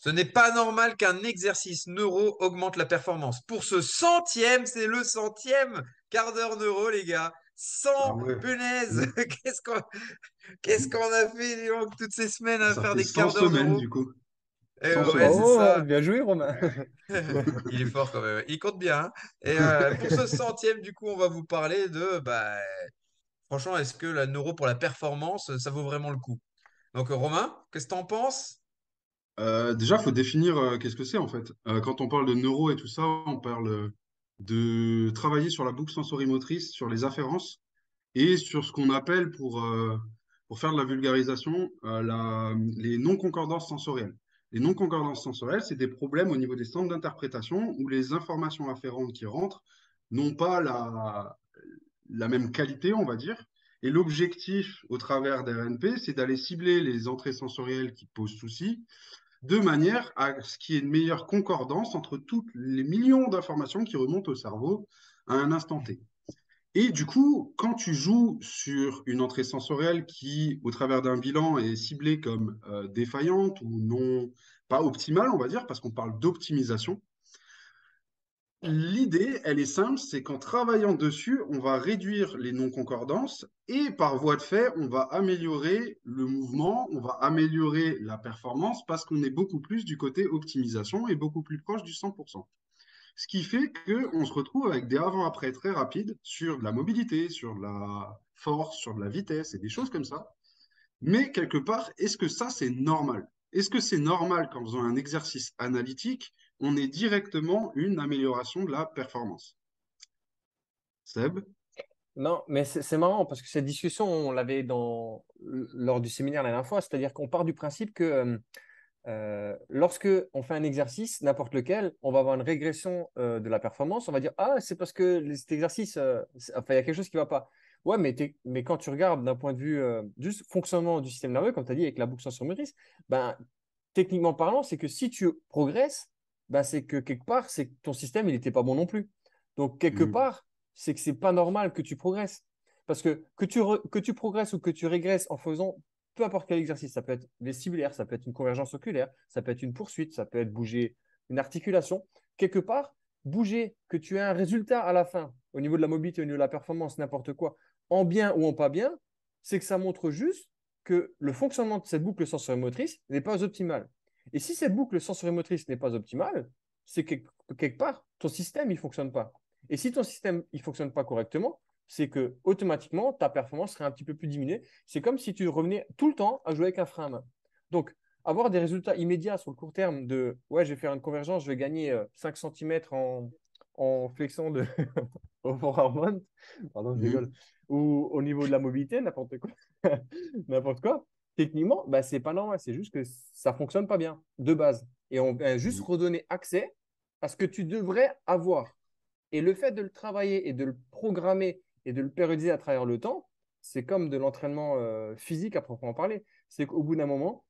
Ce n'est pas normal qu'un exercice neuro augmente la performance. Pour ce centième, c'est le centième quart d'heure neuro, les gars. 100 Ah ouais. Mm. Qu'est-ce qu'on qu'est-ce qu'on a fait donc, toutes ces semaines à Ça faire fait des 100 quarts d'heure semaines, neuro? du coup. Eh ouais, Oh, ça. bien joué, Romain. Il est fort quand même. Il compte bien. hein. Et euh, pour ce centième, du coup, on va vous parler de, bah, franchement, est-ce que la neuro pour la performance, ça vaut vraiment le coup? Donc, Romain, qu'est-ce que t'en penses? Euh, déjà, il faut définir euh, qu'est-ce que c'est en fait. Euh, quand on parle de neuro et tout ça, on parle de travailler sur la boucle sensorimotrice, sur les afférences et sur ce qu'on appelle, pour, pour faire de la vulgarisation, les non-concordances sensorielles. Les non-concordances sensorielles, c'est des problèmes au niveau des centres d'interprétation où les informations afférentes qui rentrent n'ont pas la, la même qualité, on va dire. Et l'objectif au travers des RNP, c'est d'aller cibler les entrées sensorielles qui posent souci de manière à ce qu'il y ait une meilleure concordance entre toutes les millions d'informations qui remontent au cerveau à un instant T. Et du coup, quand tu joues sur une entrée sensorielle qui, au travers d'un bilan, est ciblée comme euh, défaillante ou non, pas optimale, on va dire, parce qu'on parle d'optimisation, l'idée, elle est simple, c'est qu'en travaillant dessus, on va réduire les non-concordances et par voie de fait, on va améliorer le mouvement, on va améliorer la performance parce qu'on est beaucoup plus du côté optimisation et beaucoup plus proche du 100%. Ce qui fait qu'on se retrouve avec des avant-après très rapides sur de la mobilité, sur la force, sur de la vitesse et des choses comme ça. Mais quelque part, est-ce que ça, c'est normal? Est-ce que c'est normal qu'en faisant un exercice analytique, on ait directement une amélioration de la performance? Seb? Non, mais c'est marrant parce que cette discussion, on l'avait lors du séminaire la dernière fois, c'est-à-dire qu'on part du principe que euh, euh, lorsque on fait un exercice, n'importe lequel, on va avoir une régression euh, de la performance. On va dire ah c'est parce que cet exercice, enfin il y a quelque chose qui va pas. Ouais, mais, mais quand tu regardes d'un point de vue juste fonctionnement du système nerveux, comme tu as dit avec la boucle sensorimotrice, ben techniquement parlant, c'est que si tu progresses, ben c'est que quelque part, c'est que ton système il n'était pas bon non plus. Donc quelque Mhm. part, c'est que c'est pas normal que tu progresses. Parce que que tu, re- que tu progresses ou que tu régresses en faisant peu importe quel exercice, ça peut être vestibulaire, ça peut être une convergence oculaire, ça peut être une poursuite, ça peut être bouger une articulation. Quelque part, bouger, que tu aies un résultat à la fin, au niveau de la mobilité, au niveau de la performance, n'importe quoi, en bien ou en pas bien, c'est que ça montre juste que le fonctionnement de cette boucle sensorimotrice n'est pas optimal. Et si cette boucle sensorimotrice n'est pas optimale, c'est que quelque part, ton système, il ne fonctionne pas. Et si ton système, il ne fonctionne pas correctement, c'est que automatiquement, ta performance serait un petit peu plus diminuée. C'est comme si tu revenais tout le temps à jouer avec un frein à main. Donc, avoir des résultats immédiats sur le court terme de ouais, je vais faire une convergence, je vais gagner euh, 5 cm en, en flexion de hormone, pardon, je Mhm. rigole, ou au niveau de la mobilité, n'importe quoi, n'importe quoi. Techniquement, bah, c'est pas normal, c'est juste que ça fonctionne pas bien de base. Et on va juste redonner accès à ce que tu devrais avoir. Et le fait de le travailler et de le programmer et de le périodiser à travers le temps, c'est comme de l'entraînement euh, physique à proprement parler. C'est qu'au bout d'un moment,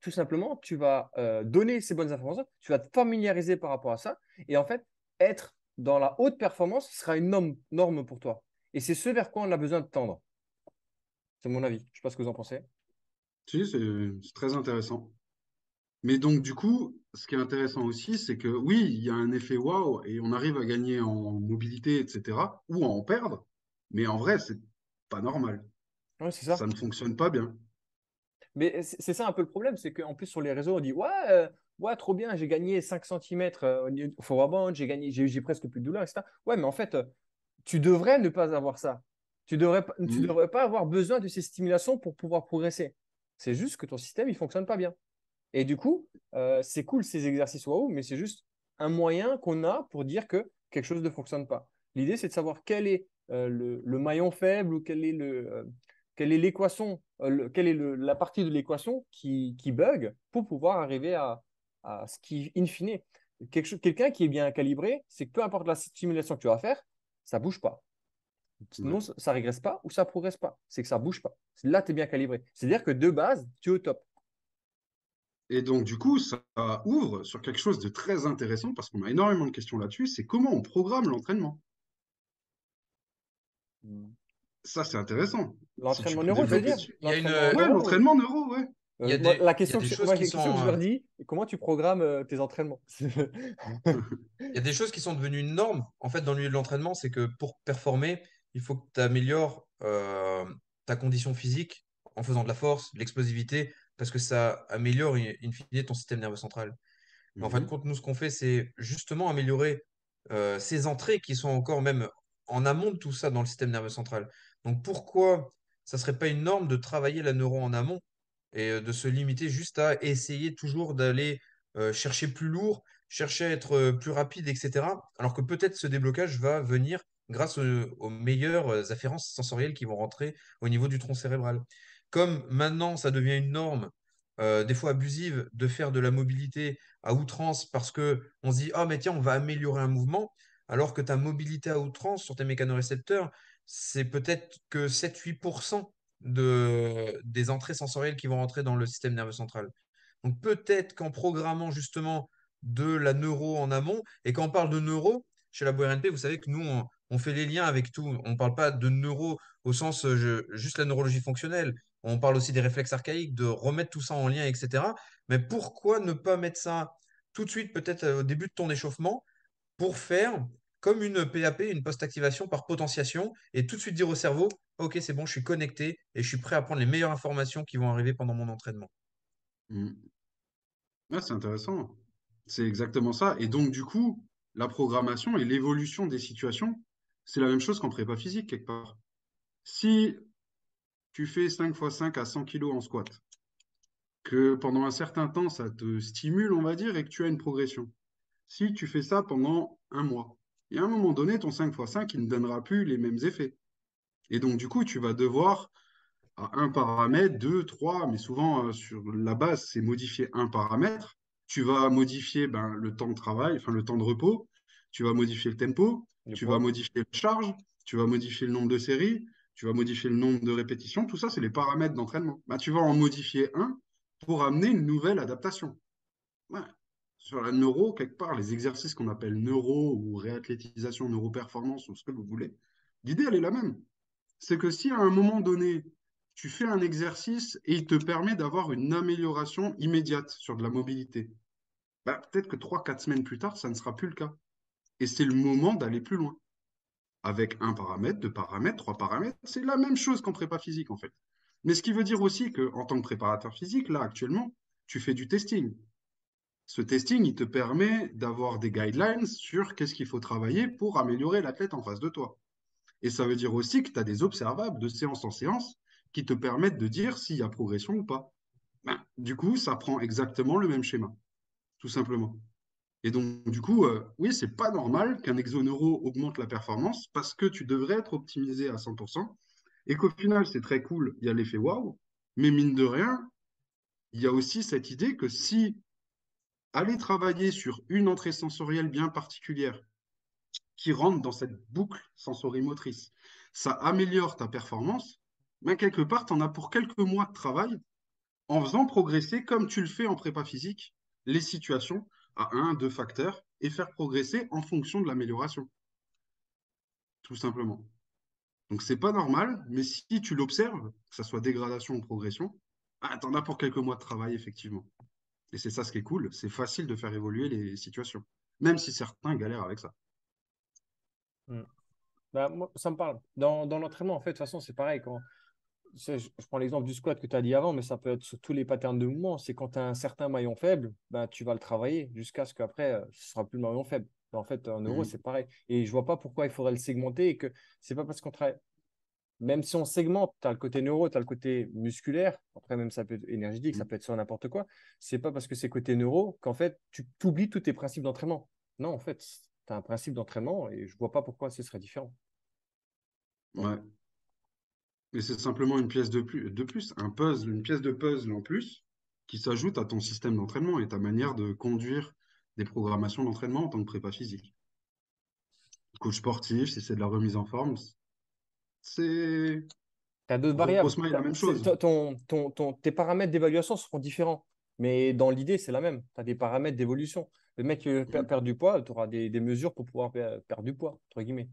tout simplement, tu vas euh, donner ces bonnes informations, tu vas te familiariser par rapport à ça. Et en fait, être dans la haute performance sera une norme, norme pour toi. Et c'est ce vers quoi on a besoin de tendre. C'est mon avis. Je ne sais pas ce que vous en pensez. Si, c'est très intéressant. Mais donc, du coup, ce qui est intéressant aussi, c'est que oui, il y a un effet waouh et on arrive à gagner en mobilité, etc., ou à en perdre, mais en vrai, c'est pas normal. C'est ça. Ça ne fonctionne pas bien. Mais c'est ça un peu le problème, c'est qu'en plus sur les réseaux, on dit Ouais, euh, ouais trop bien, j'ai gagné 5 cm au forward j'ai gagné, j'ai presque plus de douleur, etc. Ouais, mais en fait, euh, tu devrais ne pas avoir ça. Tu devrais, tu Mhm. devrais pas avoir besoin de ces stimulations pour pouvoir progresser. C'est juste que ton système, il fonctionne pas bien. Et du coup, euh, c'est cool ces exercices waouh, mais c'est juste un moyen qu'on a pour dire que quelque chose ne fonctionne pas. L'idée, c'est de savoir quel est euh, le, maillon faible ou quel est le, euh, quelle est l'équation, le- quelle est la partie de l'équation qui, bug pour pouvoir arriver à, ce qui, in fine, quelqu'un qui est bien calibré, c'est que peu importe la stimulation que tu vas faire, ça bouge pas. Sinon, Ouais. ça, ça régresse pas ou ça progresse pas. C'est que ça bouge pas. Là, tu es bien calibré. C'est-à-dire que de base, tu es au top. Et donc, du coup, ça ouvre sur quelque chose de très intéressant parce qu'on a énormément de questions là-dessus, c'est comment on programme l'entraînement. Ça, c'est intéressant. L'entraînement neuro, tu veux dire? une- L'entraînement Ouais, neuro, ouais. Euh, moi, des, la question que, je- moi, question que je sont, euh, leur dis, comment tu programmes euh, tes entraînements? il y a des choses qui sont devenues une norme, en fait, dans le milieu de l'entraînement, c'est que pour performer, il faut que tu améliores euh, ta condition physique en faisant de la force, de l'explosivité, parce que ça améliore in in fine ton système nerveux central. Mais en fin de Mhm. compte, nous, ce qu'on fait, c'est justement améliorer euh, ces entrées qui sont encore même en amont de tout ça dans le système nerveux central. Donc pourquoi ça serait pas une norme de travailler la neuro en amont et euh, de se limiter juste à essayer toujours d'aller euh, chercher plus lourd, chercher à être euh, plus rapide, etc. Alors que peut-être ce déblocage va venir grâce au- aux meilleures euh, afférences sensorielles qui vont rentrer au niveau du tronc cérébral. Comme maintenant, ça devient une norme, euh, des fois abusive, de faire de la mobilité à outrance parce que on se dit, ah, mais tiens, on va améliorer un mouvement, alors que ta mobilité à outrance sur tes mécanorécepteurs, c'est peut-être que 7-8% de, des entrées sensorielles qui vont rentrer dans le système nerveux central. Donc peut-être qu'en programmant justement de la neuro en amont, et quand on parle de neuro, chez la BRNP, vous savez que nous, on, on fait les liens avec tout. On ne parle pas de neuro au sens euh, je- juste la neurologie fonctionnelle. On parle aussi des réflexes archaïques, de remettre tout ça en lien, etc. Mais pourquoi ne pas mettre ça tout de suite, peut-être euh, au début de ton échauffement, pour faire comme une PAP, une post-activation par potentiation, et tout de suite dire au cerveau, OK, c'est bon, je suis connecté et je suis prêt à prendre les meilleures informations qui vont arriver pendant mon entraînement. Mhm. Ouais, c'est intéressant. C'est exactement ça. Et donc, du coup, la programmation et l'évolution des situations, c'est la même chose qu'en prépa physique, quelque part. Si tu fais 5 x 5 à 100 kilos en squat, que pendant un certain temps, ça te stimule, on va dire, et que tu as une progression. Si tu fais ça pendant un mois, et à un moment donné, ton 5 x 5, il ne donnera plus les mêmes effets. Et donc, du coup, tu vas devoir à un paramètre, deux, trois, mais souvent euh, sur la base, c'est modifier un paramètre. Tu vas modifier ben, le temps de travail, enfin le temps de repos, tu vas modifier le tempo, tu vas modifier la charge, tu vas modifier le nombre de séries, tu vas modifier le nombre de répétitions. Tout ça, c'est les paramètres d'entraînement. Ben, tu vas en modifier un pour amener une nouvelle adaptation. Ouais. Sur la neuro, quelque part, les exercices qu'on appelle neuro ou réathlétisation, neuroperformance ou ce que vous voulez, l'idée, elle est la même c'est que si à un moment donné, tu fais un exercice et il te permet d'avoir une amélioration immédiate sur de la mobilité, bah, peut-être que 3-4 semaines plus tard, ça ne sera plus le cas. Et c'est le moment d'aller plus loin. Avec un paramètre, deux paramètres, trois paramètres, c'est la même chose qu'en prépa physique en fait. Mais ce qui veut dire aussi qu'en tant que préparateur physique, là actuellement, tu fais du testing. Ce testing, il te permet d'avoir des guidelines sur qu'est-ce qu'il faut travailler pour améliorer l'athlète en face de toi. Et ça veut dire aussi que tu as des observables de séance en séance qui te permettent de dire s'il y a progression ou pas. Ben, du coup, ça prend exactement le même schéma, tout simplement. Et donc, du coup, euh, oui, c'est pas normal qu'un exoneuro augmente la performance parce que tu devrais être optimisé à 100%. Et qu'au final, c'est très cool, il y a l'effet waouh. Mais mine de rien, il y a aussi cette idée que si aller travailler sur une entrée sensorielle bien particulière, qui rentre dans cette boucle sensorimotrice. Ça améliore ta performance, mais quelque part, tu en as pour quelques mois de travail en faisant progresser, comme tu le fais en prépa physique, les situations à un, deux facteurs et faire progresser en fonction de l'amélioration. Tout simplement. Donc, c'est pas normal, mais si tu l'observes, que ce soit dégradation ou progression, ah, tu en as pour quelques mois de travail, effectivement. Et c'est ça ce qui est cool, c'est facile de faire évoluer les situations, même si certains galèrent avec ça. Mm. Bah, ça me parle. Dans, l'entraînement, en fait, de toute façon, c'est pareil. Je, prends l'exemple du squat que tu as dit avant, mais ça peut être sur tous les patterns de mouvement. C'est quand tu as un certain maillon faible, bah, tu vas le travailler jusqu'à ce qu'après, euh, ce sera plus le maillon faible. En fait, en euro, Mhm. c'est pareil. Et je vois pas pourquoi il faudrait le segmenter et que c'est pas parce qu'on travaille. Même si on segmente, tu as le côté neuro, tu as le côté musculaire, après même ça peut être énergétique, ça Mhm. peut être sur n'importe quoi. C'est pas parce que c'est côté neuro qu'en fait, tu oublies tous tes principes d'entraînement. Non, en fait, tu as un principe d'entraînement et je vois pas pourquoi ce serait différent. Ouais. Mais c'est simplement une pièce de plus, de plus, un puzzle, une pièce de puzzle en plus qui s'ajoute à ton système d'entraînement et ta manière de conduire des programmations d'entraînement en tant que prépa physique. Coach sportif, si c'est de la remise en forme, c'est Tu as d'autres variables. la même chose. ton, ton- tes paramètres d'évaluation seront différents. Mais dans l'idée, c'est la même. Tu as des paramètres d'évolution. Le mec qui veut per- Mhm. perdre du poids, tu auras des, des mesures pour pouvoir per- perdre du poids, entre guillemets.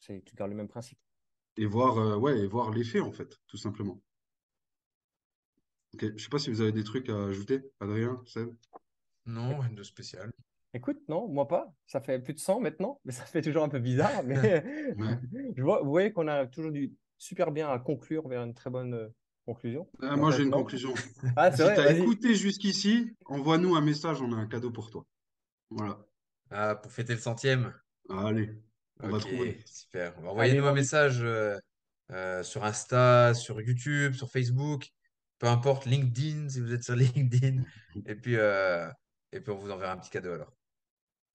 C'est, tu gardes le même principe. Et voir, euh, ouais, et voir l'effet en fait, tout simplement. Ok, je sais pas si vous avez des trucs à ajouter, Adrien, Seb. Non, rien de spécial. Écoute, non, moi pas. Ça fait plus de 100 maintenant, mais ça fait toujours un peu bizarre. Mais Ouais. je vois, vous voyez qu'on a toujours du super bien à conclure vers une très bonne euh, conclusion. Euh, En moi, j'ai une non. conclusion. Ah, Si t'as vas-y. écouté jusqu'ici, envoie-nous un message, on a un cadeau pour toi. Voilà. Ah, pour fêter le centième. Allez, on va Ok, trouver. super. Bah, Envoyez-nous un message euh, euh, sur Insta, sur YouTube, sur Facebook, peu importe, LinkedIn, si vous êtes sur LinkedIn. Et puis, euh, et puis on vous enverra un petit cadeau alors.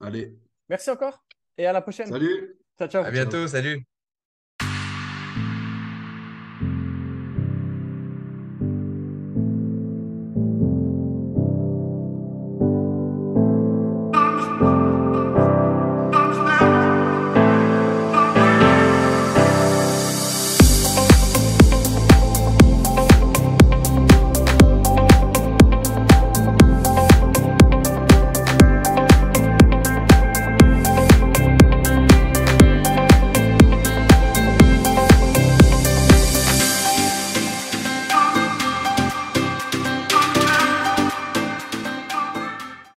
Allez, Merci encore et à la prochaine. salut! Ciao, ciao. À bientôt, salut!